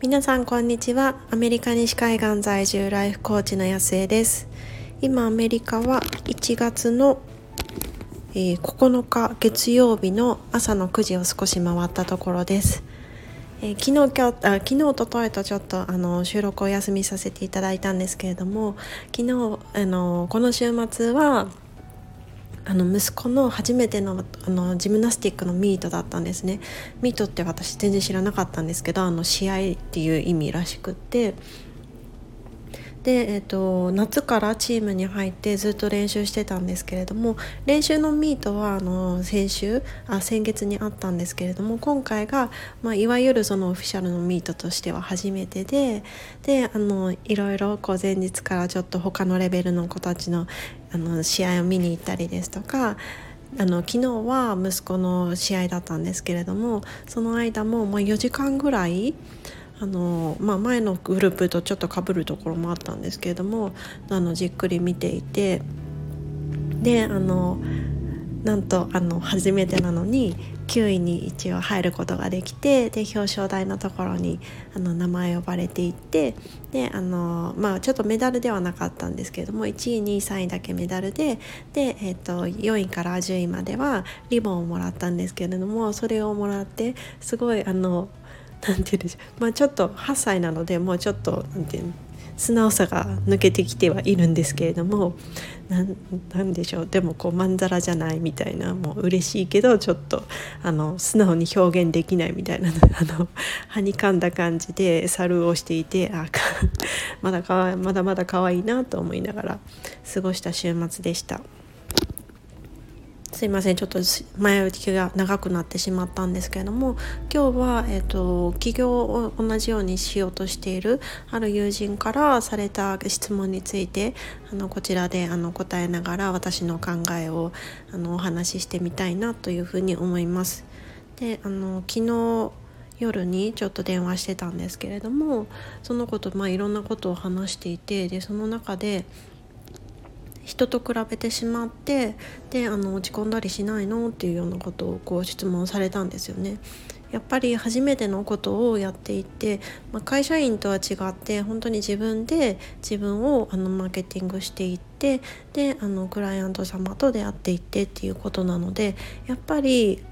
皆さんこんにちは。アメリカ西海岸在住ライフコーチの安江です。今アメリカは1月の、えー、9日月曜日の朝の9時を少し回ったところです、えー、昨日今日あ昨日ととえとちょっとあの収録を休みさせていただいたんですけれども昨日あのこの週末はあの息子の初めてのあのジムナスティックのミートだったんですね。ミートって私全然知らなかったんですけどあの試合っていう意味らしくって。で、えーと、夏からチームに入ってずっと練習してたんですけれども練習のミートはあの先週あ先月にあったんですけれども今回が、まあ、いわゆるそのオフィシャルのミートとしては初めてでであのいろいろこう前日からちょっと他のレベルの子たちのあの試合を見に行ったりですとかあの昨日は息子の試合だったんですけれどもその間も、ま、4時間ぐらいあの、まあ、前のグループとちょっとかぶるところもあったんですけれどもあのじっくり見ていてであのなんとあの初めてなのに9位に一応入ることができてで表彰台のところにあの名前呼ばれていってであの、まあ、ちょっとメダルではなかったんですけれども1位2位3位だけメダルでで、えーと、4位から10位まではリボンをもらったんですけれどもそれをもらってすごいあのなんて言うんでしょう、まあ、ちょっと8歳なのでもうちょっとなんていう素直さが抜けてきてはいるんですけれども何でしょうでもこうまんざらじゃないみたいなもう嬉しいけどちょっとあの素直に表現できないみたいな あのはにかんだ感じで猿をしていてあ まだかわまだまだ可愛いなと思いながら過ごした週末でした。すいませんちょっと前置きが長くなってしまったんですけれども今日は、えーと、起業を同じようにしようとしているある友人からされた質問についてあのこちらであの答えながら私の考えをあのお話ししてみたいなというふうに思います。であの昨日夜にちょっと電話してたんですけれどもそのことまあいろんなことを話していてでその中で人と比べてしまってであの落ち込んだりしないのっていうようなことをこう質問されたんですよね。やっぱり初めてのことをやっていて、まあ、会社員とは違って本当に自分で自分をあのマーケティングしていってであのクライアント様と出会っていってっていうことなのでやっぱり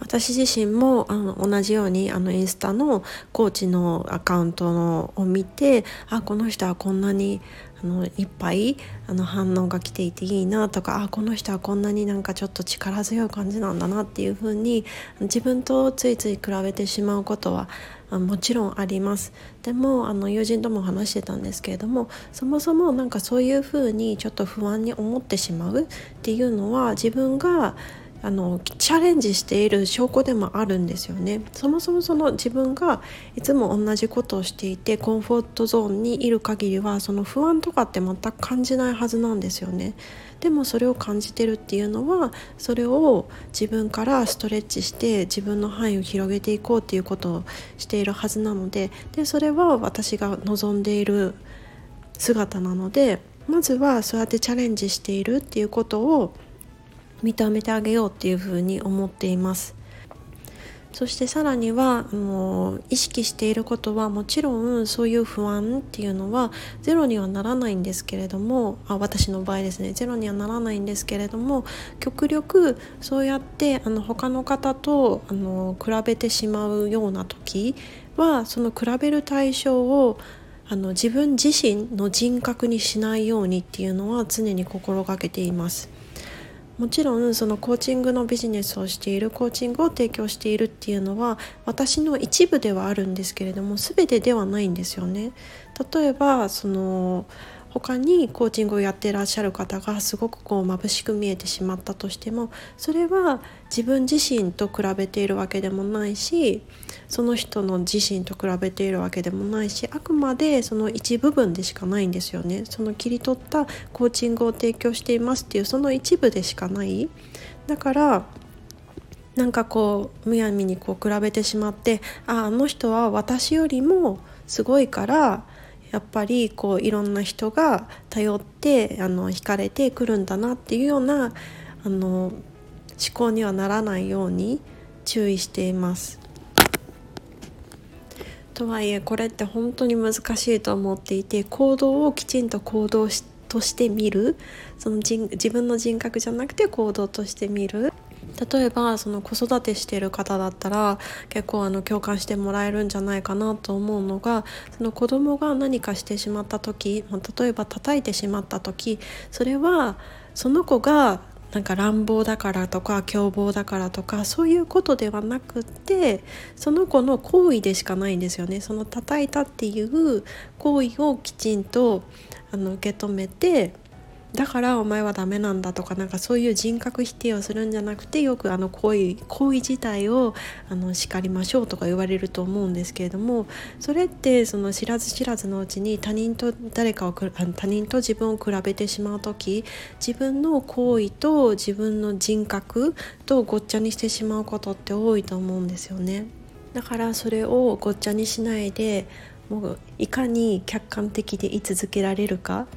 私自身もあの同じようにあのインスタのコーチのアカウントのを見てあこの人はこんなにあのいっぱいあの反応が来ていていいなとかあこの人はこんなになんかちょっと力強い感じなんだなっていうふうに自分とついつい比べてしまうことはもちろんあります。でもあの友人とも話してたんですけれどもそもそもなんかそういうふうにちょっと不安に思ってしまうっていうのは自分があのチャレンジしている証拠でもあるんですよね。そもそもその自分がいつも同じことをしていてコンフォートゾーンにいる限りはその不安とかって全く感じないはずなんですよね。でもそれを感じてるっていうのはそれを自分からストレッチして自分の範囲を広げていこうっていうことをしているはずなので。でそれは私が望んでいる姿なのでまずはそうやってチャレンジしているっていうことを認めてあげようっていうふうに思っていますそしてさらにはあの意識していることはもちろんそういう不安っていうのはゼロにはならないんですけれどもあ私の場合ですねゼロにはならないんですけれども極力そうやってあの他の方とあの比べてしまうような時はその比べる対象をあの自分自身の人格にしないようにっていうのは常に心がけています。もちろんそのコーチングのビジネスをしているコーチングを提供しているっていうのは私の一部ではあるんですけれども全てではないんですよね。例えばその他にコーチングをやってらっしゃる方がすごくこう眩しく見えてしまったとしてもそれは自分自身と比べているわけでもないしその人の自身と比べているわけでもないしあくまでその一部分でしかないんですよね。その切り取ったコーチングを提供していますっていうその一部でしかない。だからなんかこうむやみにこう比べてしまってああの人は私よりもすごいからやっぱりこういろんな人が頼ってあの惹かれてくるんだなっていうようなあの思考にはならないように注意しています。とはいえこれって本当に難しいと思っていて行動をきちんと行動として見るその自分の人格じゃなくて行動として見る例えばその子育てしてる方だったら結構あの共感してもらえるんじゃないかなと思うのがその子供が何かしてしまった時、まあ、例えば叩いてしまった時それはその子がなんか乱暴だからとか凶暴だからとかそういうことではなくってその子の行為でしかないんですよね。その叩いたっていう行為をきちんとあの受け止めてだからお前はダメなんだとかなんかそういう人格否定をするんじゃなくてよくあの行為行為自体をあの叱りましょうとか言われると思うんですけれどもそれってその知らず知らずのうちに他人と誰かを他人と自分を比べてしまう時自分の行為と自分の人格とごっちゃにしてしまうことって多いと思うんですよね。だからそれをごっちゃにしないでもういかに客観的で居続けられるか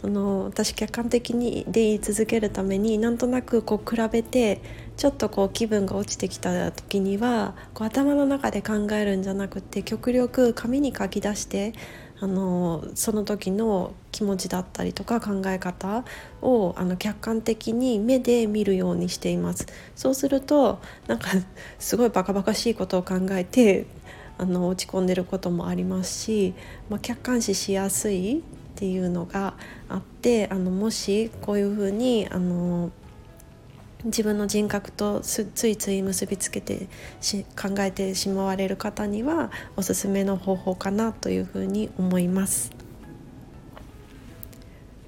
その私客観的にで言い続けるためになんとなくこう比べてちょっとこう気分が落ちてきた時にはこう頭の中で考えるんじゃなくて極力紙に書き出してあのその時の気持ちだったりとか考え方をあの客観的に目で見るようにしています。そうするとなんかすごいバカバカしいことを考えてあの落ち込んでることもありますし、まあ、客観視しやすいっていうのがあってあのもしこういうふうにあの自分の人格とついつい結びつけて考えてしまわれる方にはおすすめの方法かなというふうに思います。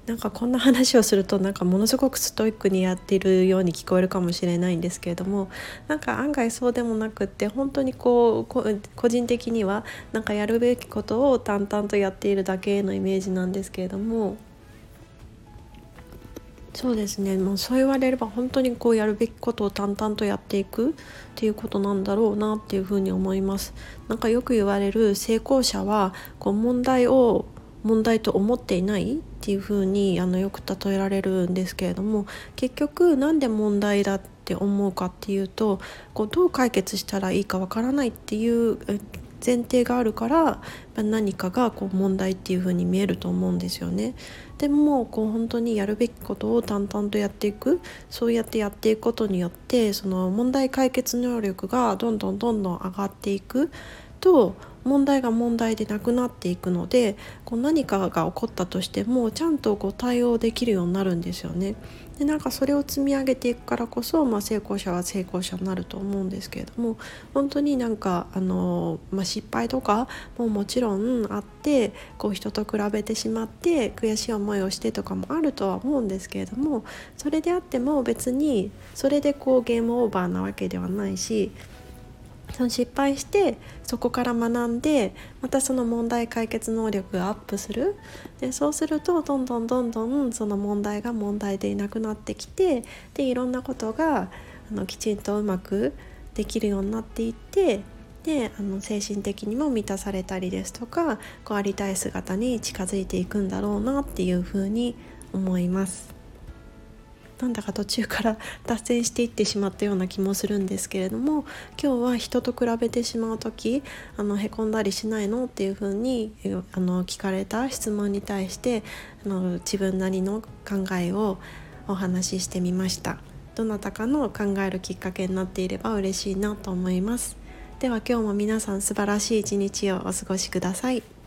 なんかこんな話をするとなんかものすごくストイックにやっているように聞こえるかもしれないんですけれどもなんか案外そうでもなくって本当にこう個人的にはなんかやるべきことを淡々とやっているだけのイメージなんですけれどもそうですね、もうそう言われれば本当にこうやるべきことを淡々とやっていくっていうことなんだろうなっていうふうに思います。なんかよく言われる成功者はこう問題を問題と思っていないっていうふうにあのよく例えられるんですけれども結局何で問題だって思うかっていうとこうどう解決したらいいかわからないっていう前提があるから何かがこう問題っていう風に見えると思うんですよね。でもこう本当にやるべきことを淡々とやっていくそうやってやっていくことによってその問題解決能力がどんどんどんどん上がっていくと問題が問題でなくなっていくのでこう何かが起こったとしてもちゃんとこう対応できるようになるんですよね。でなんかそれを積み上げていくからこそ、まあ、成功者は成功者になると思うんですけれども本当になんかあの、まあ、失敗とかももちろんあってこう人と比べてしまって悔しい思いをしてとかもあるとは思うんですけれどもそれであっても別にそれでこうゲームオーバーなわけではないしその失敗してそこから学んでまたその問題解決能力がアップするでそうするとどんどんどんどんその問題が問題でいなくなってきてでいろんなことがあのきちんとうまくできるようになっていってであの精神的にも満たされたりですとかこうありたい姿に近づいていくんだろうなっていうふうに思います。なんだか途中から脱線していってしまったような気もするんですけれども今日は人と比べてしまう時あのへこんだりしないのっていうふうにあの聞かれた質問に対してあの自分なりの考えをお話ししてみましたどなたかの考えるきっかけになっていれば嬉しいなと思いますでは今日も皆さん素晴らしい一日をお過ごしください。